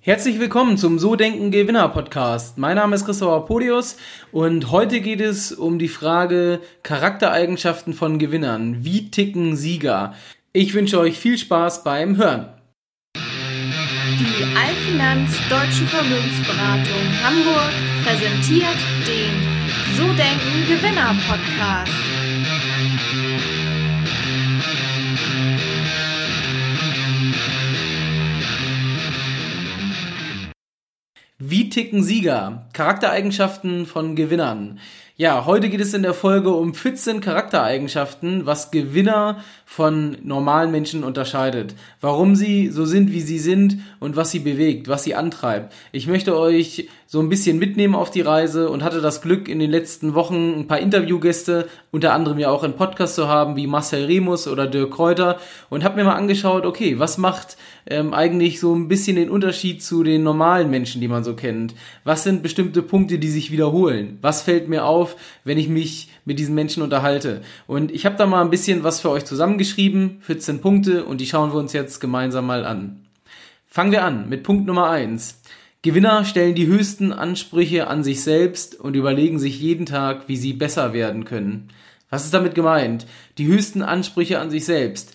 Herzlich willkommen zum So Denken Gewinner Podcast. Mein Name ist Christopher Podius und heute geht es um die Frage Charaktereigenschaften von Gewinnern. Wie ticken Sieger? Ich wünsche euch viel Spaß beim Hören. Die Allfinanz Deutsche Vermögensberatung Hamburg präsentiert den So Denken Gewinner Podcast. Ticken Sieger? Charaktereigenschaften von Gewinnern. Ja, heute geht es in der Folge um 14 Charaktereigenschaften, was Gewinner von normalen Menschen unterscheidet. Warum sie so sind, wie sie sind und was sie bewegt, was sie antreibt. Ich möchte euch so ein bisschen mitnehmen auf die Reise und hatte das Glück, in den letzten Wochen ein paar Interviewgäste, unter anderem ja auch im Podcast zu haben, wie Marcel Remus oder Dirk Kräuter und habe mir mal angeschaut, okay, was macht ähm, eigentlich so ein bisschen den Unterschied zu den normalen Menschen, die man so kennt? Was sind bestimmte Punkte, die sich wiederholen? Was fällt mir auf? Auf, wenn ich mich mit diesen Menschen unterhalte. Und ich habe da mal ein bisschen was für euch zusammengeschrieben, 14 Punkte, und die schauen wir uns jetzt gemeinsam mal an. Fangen wir an mit Punkt Nummer 1. Gewinner stellen die höchsten Ansprüche an sich selbst und überlegen sich jeden Tag, wie sie besser werden können. Was ist damit gemeint? Die höchsten Ansprüche an sich selbst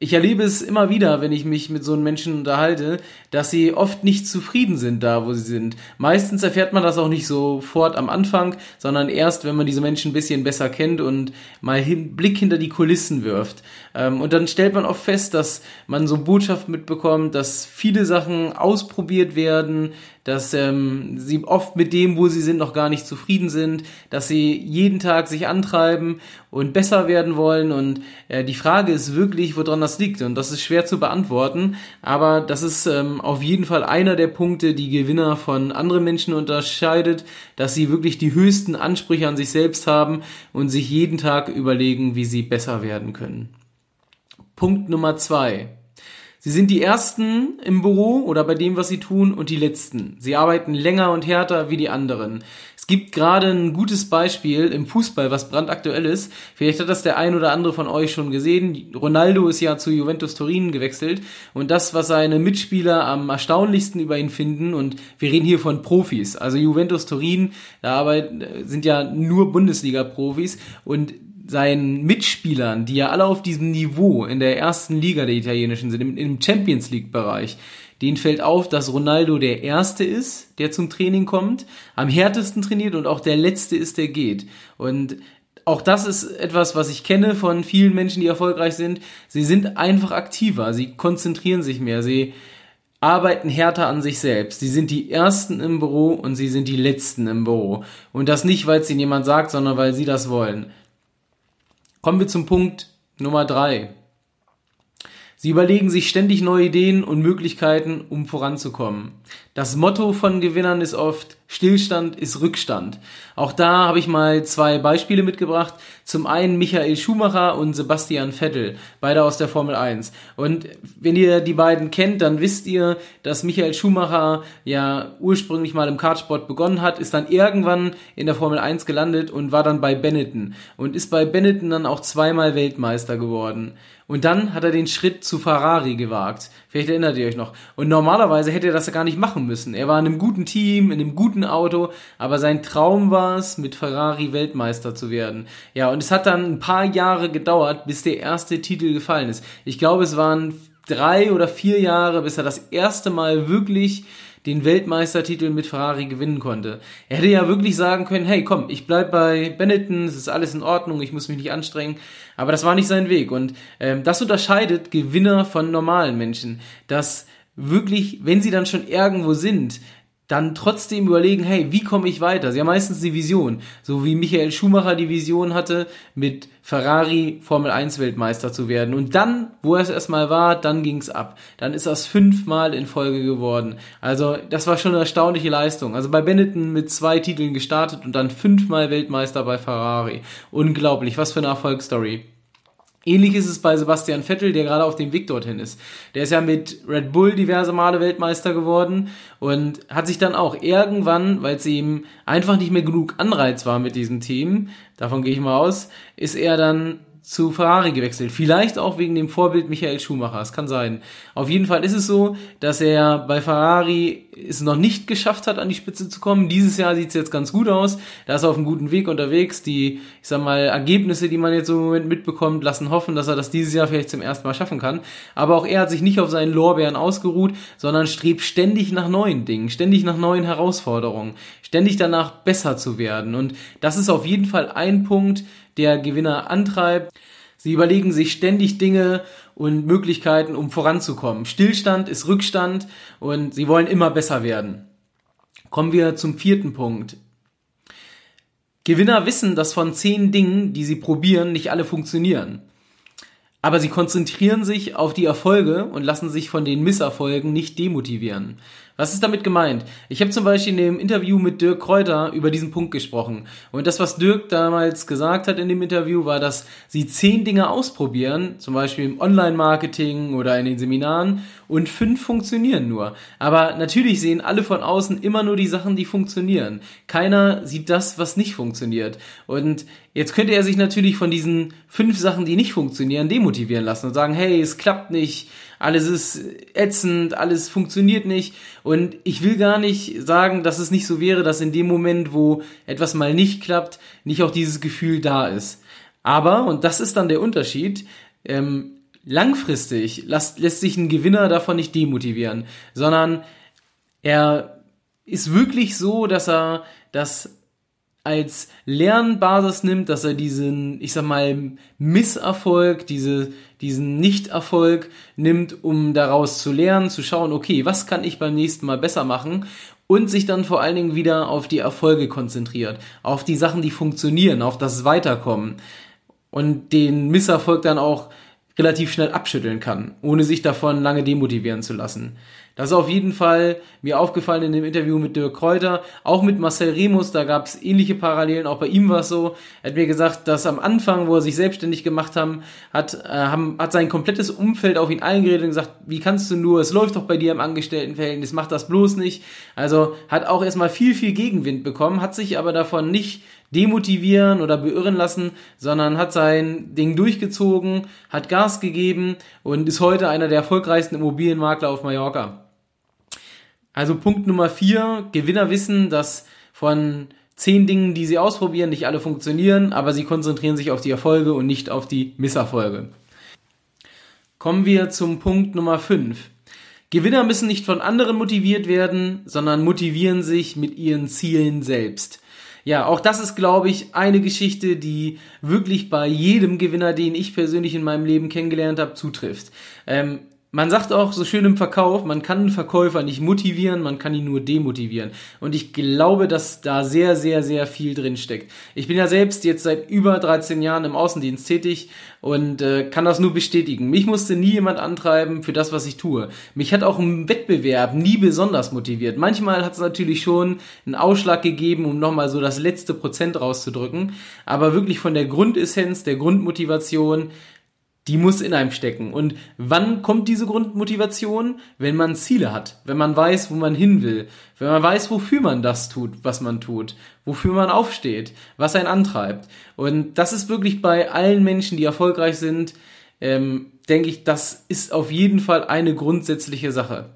ich erlebe es immer wieder, wenn ich mich mit so einem Menschen unterhalte, dass sie oft nicht zufrieden sind da, wo sie sind. Meistens erfährt man das auch nicht sofort am Anfang, sondern erst, wenn man diese Menschen ein bisschen besser kennt und mal einen Blick hinter die Kulissen wirft. Ähm, und dann stellt man oft fest, dass man so Botschaft mitbekommt, dass viele Sachen ausprobiert werden, dass ähm, sie oft mit dem, wo sie sind, noch gar nicht zufrieden sind, dass sie jeden Tag sich antreiben und besser werden wollen. Und äh, die Frage ist wirklich, woran das liegt. Und das ist schwer zu beantworten, aber das ist ähm, auf jeden Fall einer der Punkte, die Gewinner von anderen Menschen unterscheidet, dass sie wirklich die höchsten Ansprüche an sich selbst haben und sich jeden Tag überlegen, wie sie besser werden können. Punkt Nummer zwei. Sie sind die Ersten im Büro oder bei dem, was sie tun, und die Letzten. Sie arbeiten länger und härter wie die anderen. Es gibt gerade ein gutes Beispiel im Fußball, was brandaktuell ist. Vielleicht hat das der ein oder andere von euch schon gesehen. Ronaldo ist ja zu Juventus Turin gewechselt und das, was seine Mitspieler am erstaunlichsten über ihn finden, und wir reden hier von Profis. Also Juventus Turin, da sind ja nur Bundesliga-Profis und seinen Mitspielern, die ja alle auf diesem Niveau in der ersten Liga der italienischen sind, im, Champions League Bereich, denen fällt auf, dass Ronaldo der Erste ist, der zum Training kommt, am härtesten trainiert und auch der Letzte ist, der geht. Und auch das ist etwas, was ich kenne von vielen Menschen, die erfolgreich sind. Sie sind einfach aktiver, sie konzentrieren sich mehr, sie arbeiten härter an sich selbst. Sie sind die Ersten im Büro und sie sind die Letzten im Büro. Und das nicht, weil es ihnen jemand sagt, sondern weil sie das wollen. Kommen wir zum Punkt Nummer drei. Sie überlegen sich ständig neue Ideen und Möglichkeiten, um voranzukommen. Das Motto von Gewinnern ist oft Stillstand ist Rückstand. Auch da habe ich mal zwei Beispiele mitgebracht. Zum einen Michael Schumacher und Sebastian Vettel, beide aus der Formel 1. Und wenn ihr die beiden kennt, dann wisst ihr, dass Michael Schumacher ja ursprünglich mal im Kartsport begonnen hat, ist dann irgendwann in der Formel 1 gelandet und war dann bei Benetton und ist bei Benetton dann auch zweimal Weltmeister geworden. Und dann hat er den Schritt zu Ferrari gewagt. Vielleicht erinnert ihr euch noch. Und normalerweise hätte er das gar nicht machen müssen. Er war in einem guten Team, in einem guten Auto, aber sein Traum war es, mit Ferrari Weltmeister zu werden. Ja, und es hat dann ein paar Jahre gedauert, bis der erste Titel gefallen ist. Ich glaube, es waren drei oder vier Jahre, bis er das erste Mal wirklich den Weltmeistertitel mit Ferrari gewinnen konnte. Er hätte ja wirklich sagen können, hey, komm, ich bleib bei Benetton, es ist alles in Ordnung, ich muss mich nicht anstrengen. Aber das war nicht sein Weg. Und ähm, das unterscheidet Gewinner von normalen Menschen. Dass wirklich, wenn sie dann schon irgendwo sind, dann trotzdem überlegen, hey, wie komme ich weiter? Sie haben meistens die Vision, so wie Michael Schumacher die Vision hatte, mit Ferrari Formel 1 Weltmeister zu werden. Und dann, wo er es erstmal war, dann ging's ab. Dann ist das fünfmal in Folge geworden. Also das war schon eine erstaunliche Leistung. Also bei Benetton mit zwei Titeln gestartet und dann fünfmal Weltmeister bei Ferrari. Unglaublich, was für eine Erfolgsstory. Ähnlich ist es bei Sebastian Vettel, der gerade auf dem Weg dorthin ist. Der ist ja mit Red Bull diverse Male Weltmeister geworden und hat sich dann auch irgendwann, weil es ihm einfach nicht mehr genug Anreiz war mit diesem Team, davon gehe ich mal aus, ist er dann zu Ferrari gewechselt. Vielleicht auch wegen dem Vorbild Michael Schumacher. Es kann sein. Auf jeden Fall ist es so, dass er bei Ferrari es noch nicht geschafft hat, an die Spitze zu kommen. Dieses Jahr sieht es jetzt ganz gut aus. Da ist er auf einem guten Weg unterwegs. Die, ich sag mal, Ergebnisse, die man jetzt im Moment mitbekommt, lassen hoffen, dass er das dieses Jahr vielleicht zum ersten Mal schaffen kann. Aber auch er hat sich nicht auf seinen Lorbeeren ausgeruht, sondern strebt ständig nach neuen Dingen, ständig nach neuen Herausforderungen, ständig danach besser zu werden. Und das ist auf jeden Fall ein Punkt, der Gewinner antreibt. Sie überlegen sich ständig Dinge und Möglichkeiten, um voranzukommen. Stillstand ist Rückstand und sie wollen immer besser werden. Kommen wir zum vierten Punkt. Gewinner wissen, dass von zehn Dingen, die sie probieren, nicht alle funktionieren. Aber sie konzentrieren sich auf die Erfolge und lassen sich von den Misserfolgen nicht demotivieren. Was ist damit gemeint? Ich habe zum Beispiel in dem Interview mit Dirk Kräuter über diesen Punkt gesprochen. Und das, was Dirk damals gesagt hat in dem Interview, war, dass sie zehn Dinge ausprobieren, zum Beispiel im Online-Marketing oder in den Seminaren, und fünf funktionieren nur. Aber natürlich sehen alle von außen immer nur die Sachen, die funktionieren. Keiner sieht das, was nicht funktioniert. Und jetzt könnte er sich natürlich von diesen fünf Sachen, die nicht funktionieren, demotivieren lassen und sagen, hey, es klappt nicht, alles ist ätzend, alles funktioniert nicht. Und ich will gar nicht sagen, dass es nicht so wäre, dass in dem Moment, wo etwas mal nicht klappt, nicht auch dieses Gefühl da ist. Aber, und das ist dann der Unterschied, ähm, langfristig lässt, lässt sich ein Gewinner davon nicht demotivieren, sondern er ist wirklich so, dass er das als Lernbasis nimmt, dass er diesen, ich sag mal, Misserfolg, diese, diesen Nichterfolg nimmt, um daraus zu lernen, zu schauen, okay, was kann ich beim nächsten Mal besser machen und sich dann vor allen Dingen wieder auf die Erfolge konzentriert, auf die Sachen, die funktionieren, auf das Weiterkommen und den Misserfolg dann auch relativ schnell abschütteln kann, ohne sich davon lange demotivieren zu lassen. Das ist auf jeden Fall mir aufgefallen in dem Interview mit Dirk Kräuter, auch mit Marcel Remus, da gab es ähnliche Parallelen, auch bei ihm war es so. Er hat mir gesagt, dass am Anfang, wo er sich selbstständig gemacht haben, hat, äh, haben, hat sein komplettes Umfeld auf ihn eingeredet und gesagt, wie kannst du nur, es läuft doch bei dir im Angestelltenverhältnis, mach das bloß nicht. Also hat auch erstmal viel, viel Gegenwind bekommen, hat sich aber davon nicht demotivieren oder beirren lassen, sondern hat sein Ding durchgezogen, hat Gas gegeben und ist heute einer der erfolgreichsten Immobilienmakler auf Mallorca. Also Punkt Nummer vier, Gewinner wissen, dass von zehn Dingen, die sie ausprobieren, nicht alle funktionieren, aber sie konzentrieren sich auf die Erfolge und nicht auf die Misserfolge. Kommen wir zum Punkt Nummer fünf. Gewinner müssen nicht von anderen motiviert werden, sondern motivieren sich mit ihren Zielen selbst. Ja, auch das ist, glaube ich, eine Geschichte, die wirklich bei jedem Gewinner, den ich persönlich in meinem Leben kennengelernt habe, zutrifft. Ähm, man sagt auch so schön im Verkauf, man kann einen Verkäufer nicht motivieren, man kann ihn nur demotivieren. Und ich glaube, dass da sehr, sehr, sehr viel drin steckt. Ich bin ja selbst jetzt seit über 13 Jahren im Außendienst tätig und äh, kann das nur bestätigen. Mich musste nie jemand antreiben für das, was ich tue. Mich hat auch ein Wettbewerb nie besonders motiviert. Manchmal hat es natürlich schon einen Ausschlag gegeben, um nochmal so das letzte Prozent rauszudrücken. Aber wirklich von der Grundessenz, der Grundmotivation die muss in einem stecken. Und wann kommt diese Grundmotivation? Wenn man Ziele hat, wenn man weiß, wo man hin will, wenn man weiß, wofür man das tut, was man tut, wofür man aufsteht, was einen antreibt. Und das ist wirklich bei allen Menschen, die erfolgreich sind, ähm, denke ich, das ist auf jeden Fall eine grundsätzliche Sache.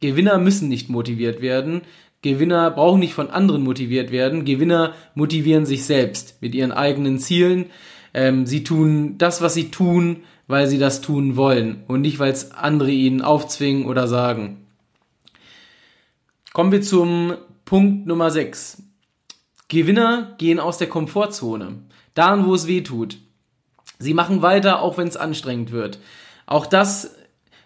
Gewinner müssen nicht motiviert werden. Gewinner brauchen nicht von anderen motiviert werden. Gewinner motivieren sich selbst mit ihren eigenen Zielen ähm, sie tun das, was sie tun, weil sie das tun wollen und nicht, weil es andere ihnen aufzwingen oder sagen. Kommen wir zum Punkt Nummer 6. Gewinner gehen aus der Komfortzone. Dahin, wo es weh tut. Sie machen weiter, auch wenn es anstrengend wird. Auch das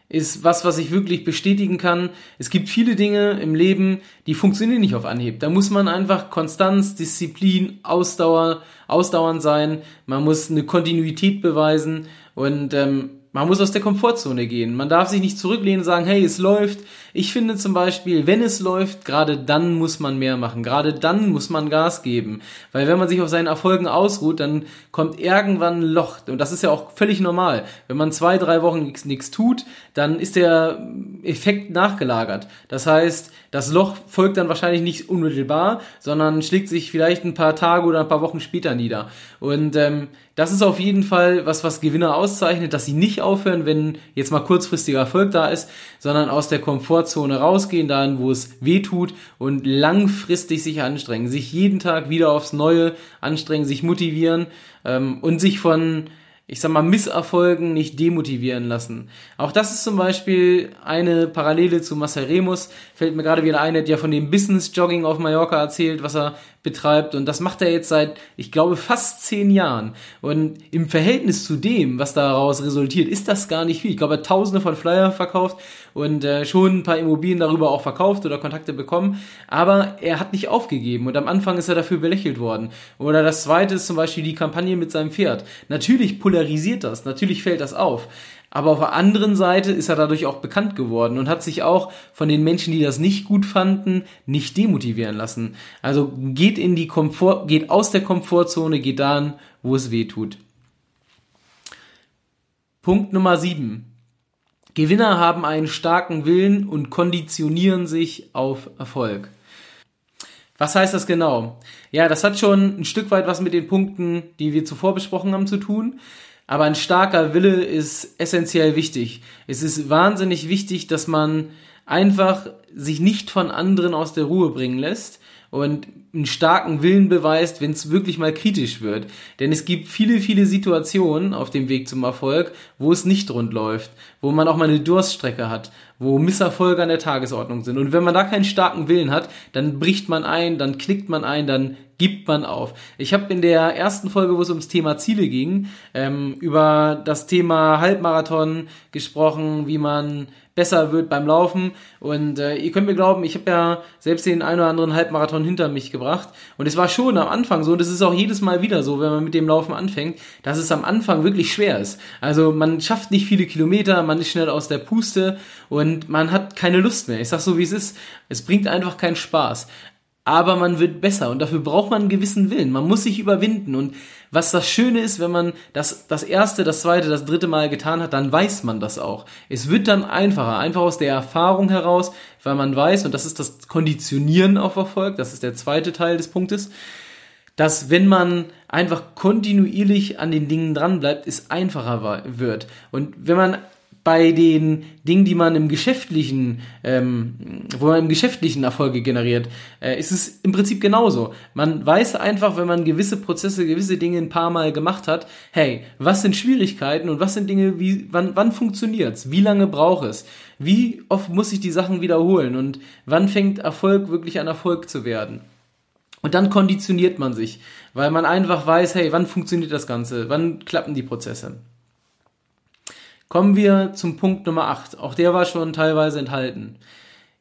ist was, was ich wirklich bestätigen kann. Es gibt viele Dinge im Leben, die funktionieren nicht auf Anhieb. Da muss man einfach Konstanz, Disziplin, Ausdauer, ausdauernd sein. Man muss eine Kontinuität beweisen und ähm, man muss aus der Komfortzone gehen. Man darf sich nicht zurücklehnen und sagen, hey, es läuft. Ich finde zum Beispiel, wenn es läuft, gerade dann muss man mehr machen. Gerade dann muss man Gas geben. Weil wenn man sich auf seinen Erfolgen ausruht, dann kommt irgendwann ein Loch. Und das ist ja auch völlig normal. Wenn man zwei, drei Wochen nichts tut, dann ist der Effekt nachgelagert. Das heißt, das Loch folgt dann wahrscheinlich nicht unmittelbar, sondern schlägt sich vielleicht ein paar Tage oder ein paar Wochen später nieder. Und ähm, das ist auf jeden Fall was, was Gewinner auszeichnet, dass sie nicht aufhören, wenn jetzt mal kurzfristiger Erfolg da ist, sondern aus der Komfortzone rausgehen, dahin, wo es weh tut und langfristig sich anstrengen, sich jeden Tag wieder aufs Neue anstrengen, sich motivieren ähm, und sich von ich sag mal, Misserfolgen nicht demotivieren lassen. Auch das ist zum Beispiel eine Parallele zu Marcel Remus. Fällt mir gerade wieder ein, der hat ja von dem Business Jogging auf Mallorca erzählt, was er betreibt. Und das macht er jetzt seit, ich glaube, fast zehn Jahren. Und im Verhältnis zu dem, was daraus resultiert, ist das gar nicht viel. Ich glaube, er hat tausende von Flyer verkauft und äh, schon ein paar Immobilien darüber auch verkauft oder Kontakte bekommen. Aber er hat nicht aufgegeben. Und am Anfang ist er dafür belächelt worden. Oder das zweite ist zum Beispiel die Kampagne mit seinem Pferd. Natürlich polarisiert das. Natürlich fällt das auf. Aber auf der anderen Seite ist er dadurch auch bekannt geworden und hat sich auch von den Menschen, die das nicht gut fanden, nicht demotivieren lassen. Also geht in die Komfort, geht aus der Komfortzone, geht dahin, wo es weh tut. Punkt Nummer sieben. Gewinner haben einen starken Willen und konditionieren sich auf Erfolg. Was heißt das genau? Ja, das hat schon ein Stück weit was mit den Punkten, die wir zuvor besprochen haben, zu tun. Aber ein starker Wille ist essentiell wichtig. Es ist wahnsinnig wichtig, dass man einfach sich nicht von anderen aus der Ruhe bringen lässt und einen starken Willen beweist, wenn es wirklich mal kritisch wird. Denn es gibt viele, viele Situationen auf dem Weg zum Erfolg, wo es nicht rund läuft, wo man auch mal eine Durststrecke hat, wo Misserfolge an der Tagesordnung sind. Und wenn man da keinen starken Willen hat, dann bricht man ein, dann knickt man ein, dann gibt man auf. Ich habe in der ersten Folge, wo es ums Thema Ziele ging, ähm, über das Thema Halbmarathon gesprochen, wie man besser wird beim Laufen. Und äh, ihr könnt mir glauben, ich habe ja selbst den einen oder anderen Halbmarathon hinter mich gebracht. Und es war schon am Anfang so, und es ist auch jedes Mal wieder so, wenn man mit dem Laufen anfängt, dass es am Anfang wirklich schwer ist. Also man schafft nicht viele Kilometer, man ist schnell aus der Puste und man hat keine Lust mehr. Ich sag so, wie es ist. Es bringt einfach keinen Spaß aber man wird besser und dafür braucht man einen gewissen Willen. Man muss sich überwinden und was das Schöne ist, wenn man das, das erste, das zweite, das dritte Mal getan hat, dann weiß man das auch. Es wird dann einfacher, einfach aus der Erfahrung heraus, weil man weiß, und das ist das Konditionieren auf Erfolg, das ist der zweite Teil des Punktes, dass wenn man einfach kontinuierlich an den Dingen dran bleibt, es einfacher wird. Und wenn man bei den Dingen, die man im geschäftlichen, ähm, wo man im geschäftlichen Erfolge generiert, äh, ist es im Prinzip genauso. Man weiß einfach, wenn man gewisse Prozesse, gewisse Dinge ein paar Mal gemacht hat, hey, was sind Schwierigkeiten und was sind Dinge, wie, wann, wann funktioniert's? Wie lange braucht es? Wie oft muss ich die Sachen wiederholen? Und wann fängt Erfolg wirklich an Erfolg zu werden? Und dann konditioniert man sich, weil man einfach weiß, hey, wann funktioniert das Ganze? Wann klappen die Prozesse? Kommen wir zum Punkt Nummer 8. Auch der war schon teilweise enthalten.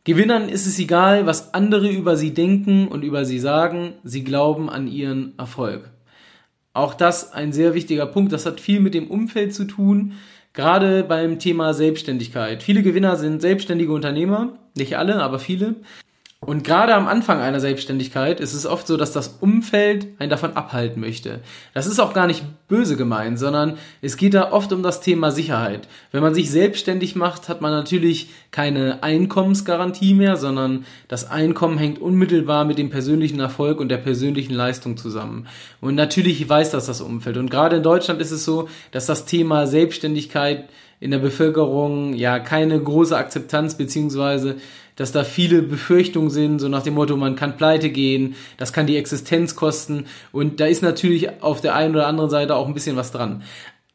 Gewinnern ist es egal, was andere über sie denken und über sie sagen. Sie glauben an ihren Erfolg. Auch das ein sehr wichtiger Punkt. Das hat viel mit dem Umfeld zu tun. Gerade beim Thema Selbstständigkeit. Viele Gewinner sind selbstständige Unternehmer. Nicht alle, aber viele. Und gerade am Anfang einer Selbstständigkeit ist es oft so, dass das Umfeld einen davon abhalten möchte. Das ist auch gar nicht böse gemeint, sondern es geht da oft um das Thema Sicherheit. Wenn man sich selbstständig macht, hat man natürlich keine Einkommensgarantie mehr, sondern das Einkommen hängt unmittelbar mit dem persönlichen Erfolg und der persönlichen Leistung zusammen. Und natürlich weiß das das Umfeld. Und gerade in Deutschland ist es so, dass das Thema Selbstständigkeit in der Bevölkerung ja keine große Akzeptanz beziehungsweise dass da viele Befürchtungen sind, so nach dem Motto, man kann pleite gehen, das kann die Existenz kosten und da ist natürlich auf der einen oder anderen Seite auch ein bisschen was dran.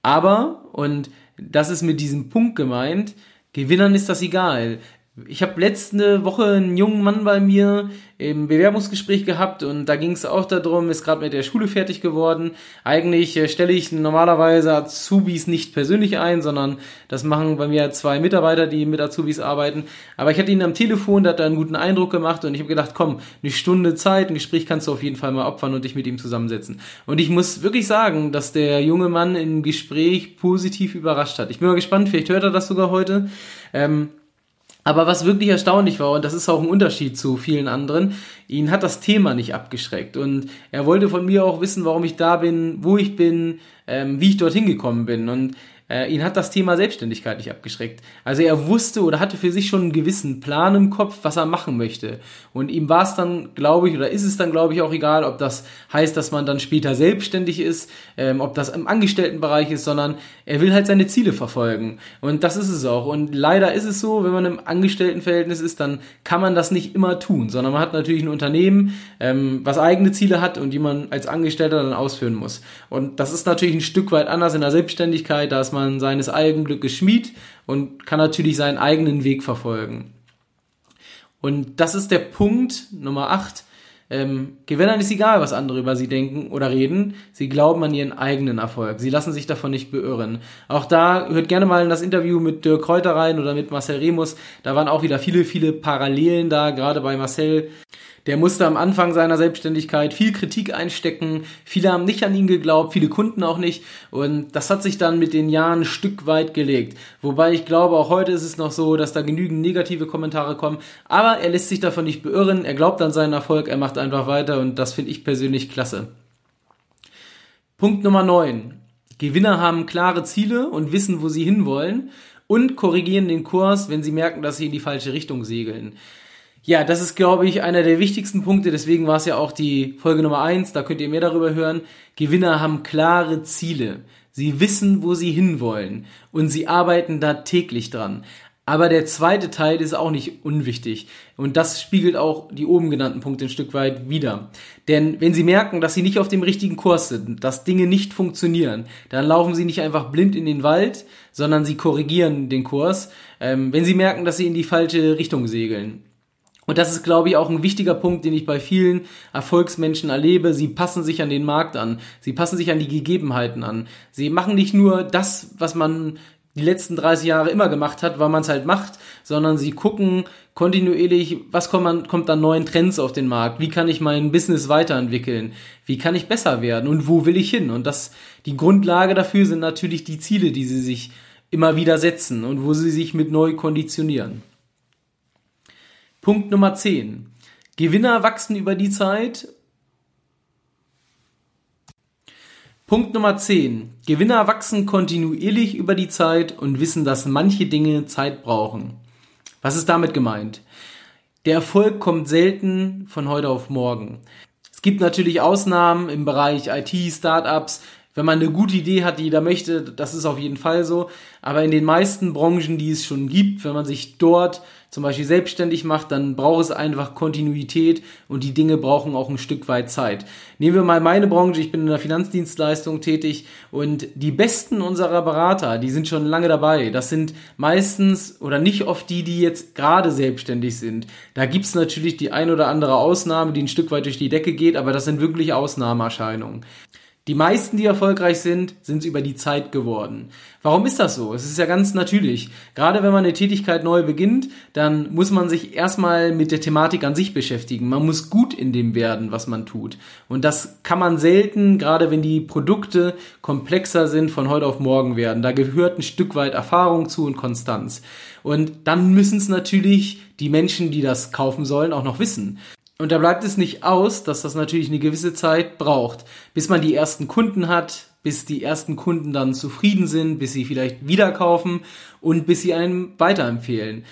Aber, und das ist mit diesem Punkt gemeint, Gewinnern ist das egal. Ich habe letzte Woche einen jungen Mann bei mir im Bewerbungsgespräch gehabt und da ging es auch darum, ist gerade mit der Schule fertig geworden. Eigentlich äh, stelle ich normalerweise Azubis nicht persönlich ein, sondern das machen bei mir zwei Mitarbeiter, die mit Azubis arbeiten. Aber ich hatte ihn am Telefon, der hat da einen guten Eindruck gemacht und ich habe gedacht, komm, eine Stunde Zeit, ein Gespräch kannst du auf jeden Fall mal opfern und dich mit ihm zusammensetzen. Und ich muss wirklich sagen, dass der junge Mann im Gespräch positiv überrascht hat. Ich bin mal gespannt, vielleicht hört er das sogar heute. Ähm, aber was wirklich erstaunlich war, und das ist auch ein Unterschied zu vielen anderen, ihn hat das Thema nicht abgeschreckt. Und er wollte von mir auch wissen, warum ich da bin, wo ich bin, ähm, wie ich dorthin gekommen bin. Und äh, ihn hat das Thema Selbstständigkeit nicht abgeschreckt. Also er wusste oder hatte für sich schon einen gewissen Plan im Kopf, was er machen möchte. Und ihm war es dann, glaube ich, oder ist es dann, glaube ich, auch egal, ob das heißt, dass man dann später selbstständig ist, ähm, ob das im Angestelltenbereich ist, sondern er will halt seine Ziele verfolgen. Und das ist es auch. Und leider ist es so, wenn man im Angestelltenverhältnis ist, dann kann man das nicht immer tun, sondern man hat natürlich ein Unternehmen, ähm, was eigene Ziele hat und die man als Angestellter dann ausführen muss. Und das ist natürlich ein Stück weit anders in der Selbstständigkeit, da ist man man seines eigenen Glückes Schmied und kann natürlich seinen eigenen Weg verfolgen. Und das ist der Punkt Nummer 8. Ähm, Gewinnern ist egal, was andere über sie denken oder reden. Sie glauben an ihren eigenen Erfolg. Sie lassen sich davon nicht beirren. Auch da hört gerne mal in das Interview mit Dirk Kräuter rein oder mit Marcel Remus. Da waren auch wieder viele, viele Parallelen da, gerade bei Marcel der musste am Anfang seiner Selbstständigkeit viel Kritik einstecken. Viele haben nicht an ihn geglaubt, viele Kunden auch nicht. Und das hat sich dann mit den Jahren ein Stück weit gelegt. Wobei ich glaube, auch heute ist es noch so, dass da genügend negative Kommentare kommen. Aber er lässt sich davon nicht beirren. Er glaubt an seinen Erfolg, er macht einfach weiter und das finde ich persönlich klasse. Punkt Nummer 9. Gewinner haben klare Ziele und wissen, wo sie hinwollen und korrigieren den Kurs, wenn sie merken, dass sie in die falsche Richtung segeln. Ja, das ist, glaube ich, einer der wichtigsten Punkte. Deswegen war es ja auch die Folge Nummer eins. Da könnt ihr mehr darüber hören. Gewinner haben klare Ziele. Sie wissen, wo sie hinwollen. Und sie arbeiten da täglich dran. Aber der zweite Teil ist auch nicht unwichtig. Und das spiegelt auch die oben genannten Punkte ein Stück weit wider. Denn wenn Sie merken, dass Sie nicht auf dem richtigen Kurs sind, dass Dinge nicht funktionieren, dann laufen Sie nicht einfach blind in den Wald, sondern Sie korrigieren den Kurs. Ähm, wenn Sie merken, dass Sie in die falsche Richtung segeln. Und das ist, glaube ich, auch ein wichtiger Punkt, den ich bei vielen Erfolgsmenschen erlebe. Sie passen sich an den Markt an. Sie passen sich an die Gegebenheiten an. Sie machen nicht nur das, was man die letzten 30 Jahre immer gemacht hat, weil man es halt macht, sondern sie gucken kontinuierlich, was kommt, man, kommt an neuen Trends auf den Markt, wie kann ich mein Business weiterentwickeln, wie kann ich besser werden und wo will ich hin. Und das, die Grundlage dafür sind natürlich die Ziele, die sie sich immer wieder setzen und wo sie sich mit neu konditionieren. Punkt Nummer 10. Gewinner wachsen über die Zeit. Punkt Nummer 10. Gewinner wachsen kontinuierlich über die Zeit und wissen, dass manche Dinge Zeit brauchen. Was ist damit gemeint? Der Erfolg kommt selten von heute auf morgen. Es gibt natürlich Ausnahmen im Bereich IT, Startups, wenn man eine gute Idee hat, die jeder möchte, das ist auf jeden Fall so. Aber in den meisten Branchen, die es schon gibt, wenn man sich dort zum Beispiel selbstständig macht, dann braucht es einfach Kontinuität und die Dinge brauchen auch ein Stück weit Zeit. Nehmen wir mal meine Branche, ich bin in der Finanzdienstleistung tätig und die besten unserer Berater, die sind schon lange dabei. Das sind meistens oder nicht oft die, die jetzt gerade selbstständig sind. Da gibt's natürlich die ein oder andere Ausnahme, die ein Stück weit durch die Decke geht, aber das sind wirklich Ausnahmeerscheinungen. Die meisten, die erfolgreich sind, sind es über die Zeit geworden. Warum ist das so? Es ist ja ganz natürlich. Gerade wenn man eine Tätigkeit neu beginnt, dann muss man sich erstmal mit der Thematik an sich beschäftigen. Man muss gut in dem werden, was man tut. Und das kann man selten, gerade wenn die Produkte komplexer sind, von heute auf morgen werden. Da gehört ein Stück weit Erfahrung zu und Konstanz. Und dann müssen es natürlich die Menschen, die das kaufen sollen, auch noch wissen. Und da bleibt es nicht aus, dass das natürlich eine gewisse Zeit braucht, bis man die ersten Kunden hat, bis die ersten Kunden dann zufrieden sind, bis sie vielleicht wieder kaufen und bis sie einem weiterempfehlen.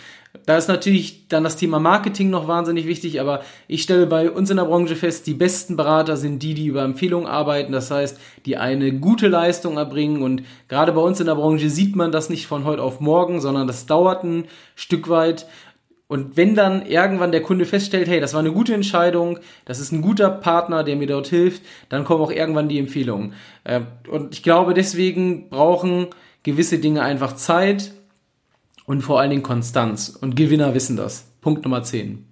Da ist natürlich dann das Thema Marketing noch wahnsinnig wichtig, aber ich stelle bei uns in der Branche fest, die besten Berater sind die, die über Empfehlungen arbeiten, das heißt, die eine gute Leistung erbringen und gerade bei uns in der Branche sieht man das nicht von heute auf morgen, sondern das dauert ein Stück weit und wenn dann irgendwann der Kunde feststellt, hey, das war eine gute Entscheidung, das ist ein guter Partner, der mir dort hilft, dann kommen auch irgendwann die Empfehlungen. Äh, und ich glaube, deswegen brauchen gewisse Dinge einfach Zeit. und vor allen Dingen Konstanz. Und Gewinner wissen das. Punkt Nummer 10.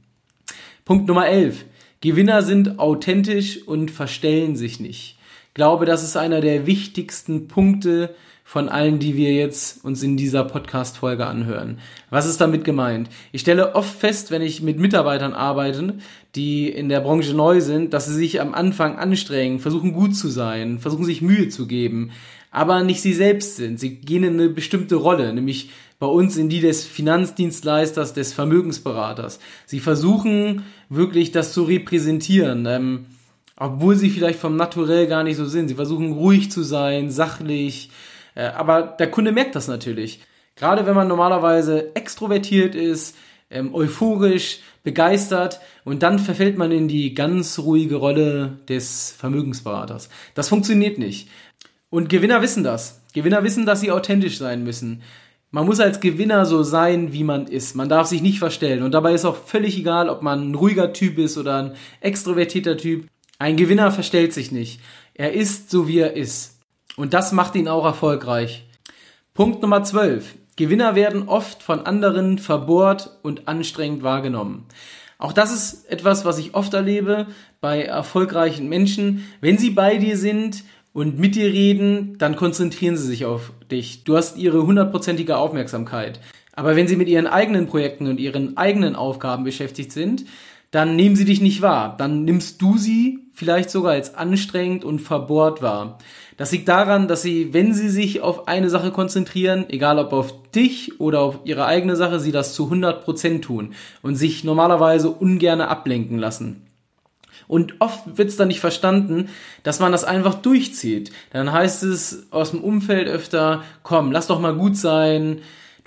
Punkt Nummer 11. Gewinner sind authentisch und verstellen sich nicht. Ich glaube, das ist einer der wichtigsten Punkte von allen, die wir jetzt uns in dieser Podcast-Folge anhören. Was ist damit gemeint? Ich stelle oft fest, wenn ich mit Mitarbeitern arbeite, die in der Branche neu sind, dass sie sich am Anfang anstrengen, versuchen gut zu sein, versuchen sich Mühe zu geben, aber nicht sie selbst sind. Sie gehen in eine bestimmte Rolle, nämlich bei uns in die des Finanzdienstleisters, des Vermögensberaters. Sie versuchen wirklich das zu repräsentieren, ähm, obwohl sie vielleicht vom Naturell gar nicht so sind. Sie versuchen ruhig zu sein, sachlich, aber der Kunde merkt das natürlich. Gerade wenn man normalerweise extrovertiert ist, ähm, euphorisch, begeistert und dann verfällt man in die ganz ruhige Rolle des Vermögensberaters. Das funktioniert nicht. Und Gewinner wissen das. Gewinner wissen, dass sie authentisch sein müssen. Man muss als Gewinner so sein, wie man ist. Man darf sich nicht verstellen. Und dabei ist auch völlig egal, ob man ein ruhiger Typ ist oder ein extrovertierter Typ. Ein Gewinner verstellt sich nicht. Er ist so, wie er ist. Und das macht ihn auch erfolgreich. Punkt Nummer 12. Gewinner werden oft von anderen verbohrt und anstrengend wahrgenommen. Auch das ist etwas, was ich oft erlebe bei erfolgreichen Menschen. Wenn sie bei dir sind und mit dir reden, dann konzentrieren sie sich auf dich. Du hast ihre hundertprozentige Aufmerksamkeit. Aber wenn sie mit ihren eigenen Projekten und ihren eigenen Aufgaben beschäftigt sind, dann nehmen sie dich nicht wahr. Dann nimmst du sie vielleicht sogar als anstrengend und verbohrt wahr. Das liegt daran, dass sie, wenn sie sich auf eine Sache konzentrieren, egal ob auf dich oder auf ihre eigene Sache, sie das zu 100% tun und sich normalerweise ungerne ablenken lassen. Und oft wird es dann nicht verstanden, dass man das einfach durchzieht. Dann heißt es aus dem Umfeld öfter, komm, lass doch mal gut sein,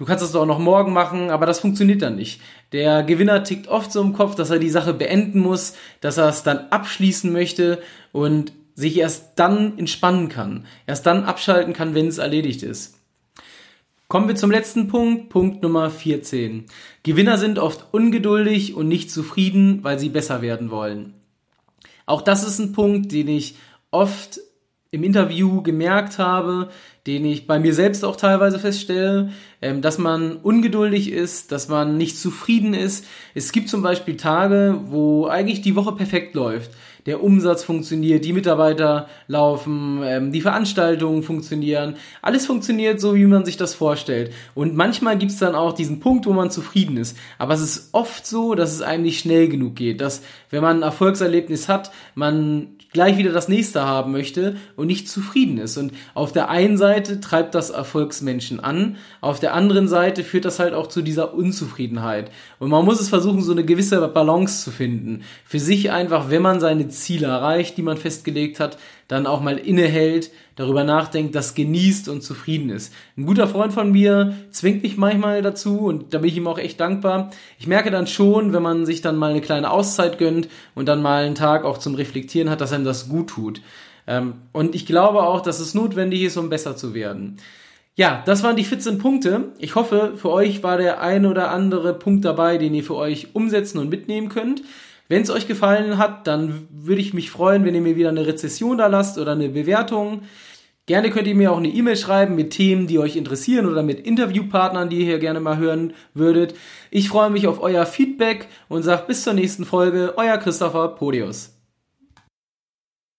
du kannst das doch noch morgen machen, aber das funktioniert dann nicht. Der Gewinner tickt oft so im Kopf, dass er die Sache beenden muss, dass er es dann abschließen möchte und sich erst dann entspannen kann, erst dann abschalten kann, wenn es erledigt ist. Kommen wir zum letzten Punkt, Punkt Nummer 14. Gewinner sind oft ungeduldig und nicht zufrieden, weil sie besser werden wollen. Auch das ist ein Punkt, den ich oft im Interview gemerkt habe, den ich bei mir selbst auch teilweise feststelle, ähm, dass man ungeduldig ist, dass man nicht zufrieden ist. Es gibt zum Beispiel Tage, wo eigentlich die Woche perfekt läuft. Der Umsatz funktioniert, die Mitarbeiter laufen, ähm, die Veranstaltungen funktionieren. Alles funktioniert so, wie man sich das vorstellt. Und manchmal gibt es dann auch diesen Punkt, wo man zufrieden ist. Aber es ist oft so, dass es einem nicht schnell genug geht. Dass, wenn man ein Erfolgserlebnis hat, man gleich wieder das nächste haben möchte und nicht zufrieden ist. Und auf der einen Seite treibt das Erfolgsmenschen an, auf der anderen Seite führt das halt auch zu dieser Unzufriedenheit. Und man muss es versuchen, so eine gewisse Balance zu finden. Für sich einfach, wenn man seine Ziele erreicht, die man festgelegt hat, dann auch mal innehält, darüber nachdenkt, das genießt und zufrieden ist. Ein guter Freund von mir zwingt mich manchmal dazu und da bin ich ihm auch echt dankbar. Ich merke dann schon, wenn man sich dann mal eine kleine Auszeit gönnt und dann mal einen Tag auch zum Reflektieren hat, dass einem das gut tut. Ähm, und ich glaube auch, dass es notwendig ist, um besser zu werden. Ja, das waren die 14 Punkte. Ich hoffe, für euch war der ein oder andere Punkt dabei, den ihr für euch umsetzen und mitnehmen könnt. Wenn es euch gefallen hat, dann würde ich mich freuen, wenn ihr mir wieder eine Rezession da lasst oder eine Bewertung. Gerne könnt ihr mir auch eine E-Mail schreiben mit Themen, die euch interessieren oder mit Interviewpartnern, die ihr hier gerne mal hören würdet. Ich freue mich auf euer Feedback und sage bis zur nächsten Folge, euer Christopher Podius.